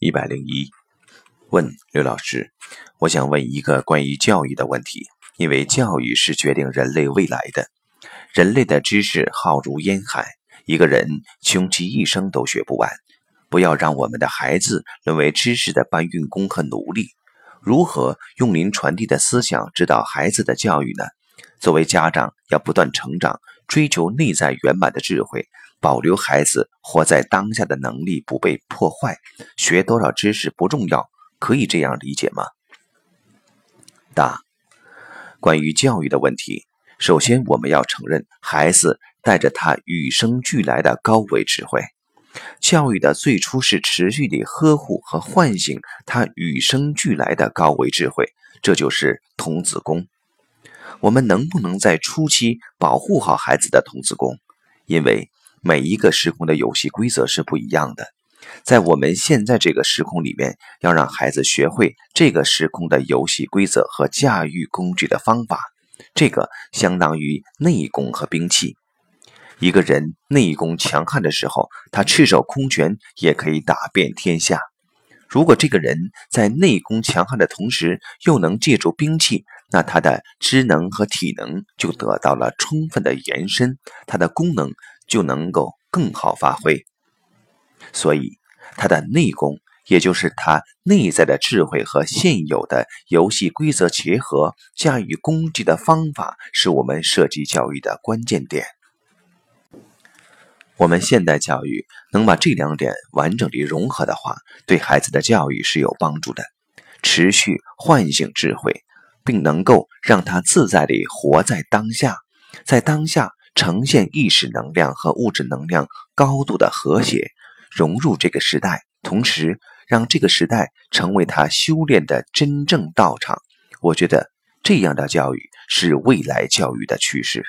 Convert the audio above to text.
一百零一，问刘老师，我想问一个关于教育的问题。因为教育是决定人类未来的，人类的知识浩如烟海，一个人穷其一生都学不完。不要让我们的孩子沦为知识的搬运工和奴隶。如何用您传递的思想指导孩子的教育呢？作为家长，要不断成长，追求内在圆满的智慧，保留孩子活在当下的能力不被破坏。学多少知识不重要，可以这样理解吗？答。关于教育的问题，首先我们要承认，孩子带着他与生俱来的高维智慧。教育的最初是持续地呵护和唤醒他与生俱来的高维智慧，这就是童子功。我们能不能在初期保护好孩子的童子功？因为每一个时空的游戏规则是不一样的。在我们现在这个时空里面，要让孩子学会这个时空的游戏规则和驾驭工具的方法，这个相当于内功和兵器。一个人内功强悍的时候，他赤手空拳也可以打遍天下。如果这个人在内功强悍的同时，又能借助兵器，那他的知能和体能就得到了充分的延伸，他的功能就能够更好发挥。所以，他的内功，也就是他内在的智慧和现有的游戏规则结合、驾驭工具的方法，是我们设计教育的关键点。我们现代教育能把这两点完整地融合的话，对孩子的教育是有帮助的。持续唤醒智慧，并能够让他自在地活在当下，在当下呈现意识能量和物质能量高度的和谐。融入这个时代，同时让这个时代成为他修炼的真正道场。我觉得这样的教育是未来教育的趋势。